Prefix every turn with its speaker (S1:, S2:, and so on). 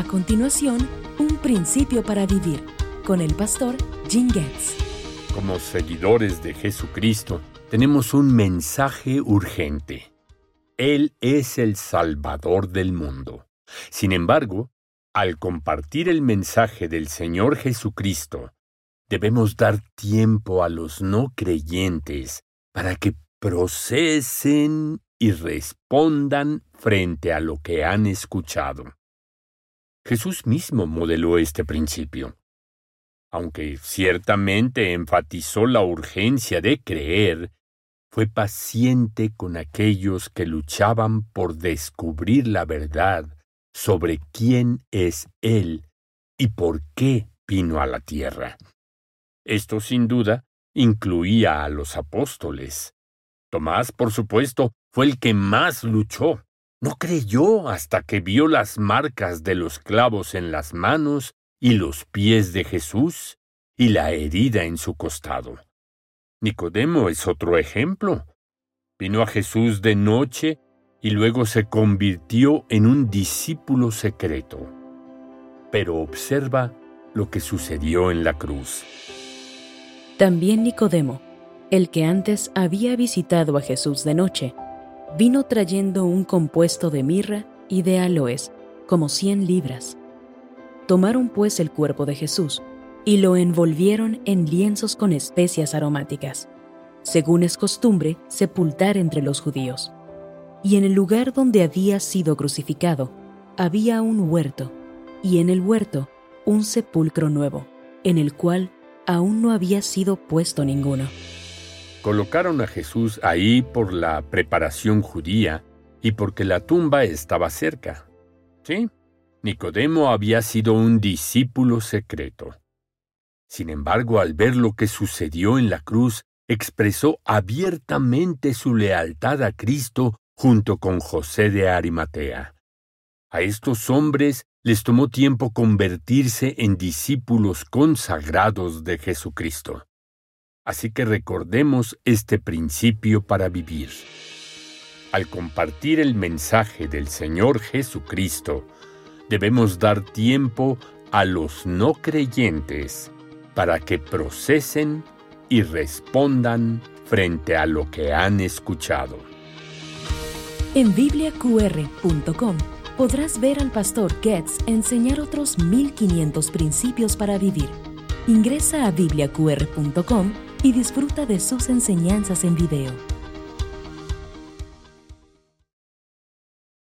S1: A continuación, un principio para vivir con el pastor Jim Getz.
S2: Como seguidores de Jesucristo, tenemos un mensaje urgente. Él es el Salvador del mundo. Sin embargo, al compartir el mensaje del Señor Jesucristo, debemos dar tiempo a los no creyentes para que procesen y respondan frente a lo que han escuchado. Jesús mismo modeló este principio. Aunque ciertamente enfatizó la urgencia de creer, fue paciente con aquellos que luchaban por descubrir la verdad sobre quién es Él y por qué vino a la tierra. Esto sin duda incluía a los apóstoles. Tomás, por supuesto, fue el que más luchó. No creyó hasta que vio las marcas de los clavos en las manos y los pies de Jesús y la herida en su costado. Nicodemo es otro ejemplo. Vino a Jesús de noche y luego se convirtió en un discípulo secreto. Pero observa lo que sucedió en la cruz.
S1: También Nicodemo, el que antes había visitado a Jesús de noche, vino trayendo un compuesto de mirra y de aloes, como cien libras. Tomaron pues el cuerpo de Jesús y lo envolvieron en lienzos con especias aromáticas, según es costumbre sepultar entre los judíos. Y en el lugar donde había sido crucificado había un huerto, y en el huerto un sepulcro nuevo, en el cual aún no había sido puesto ninguno.
S2: Colocaron a Jesús ahí por la preparación judía y porque la tumba estaba cerca. Sí, Nicodemo había sido un discípulo secreto. Sin embargo, al ver lo que sucedió en la cruz, expresó abiertamente su lealtad a Cristo junto con José de Arimatea. A estos hombres les tomó tiempo convertirse en discípulos consagrados de Jesucristo. Así que recordemos este principio para vivir. Al compartir el mensaje del Señor Jesucristo, debemos dar tiempo a los no creyentes para que procesen y respondan frente a lo que han escuchado.
S1: En bibliaqr.com podrás ver al pastor Getz enseñar otros 1500 principios para vivir. Ingresa a bibliaqr.com y disfruta de sus enseñanzas en video.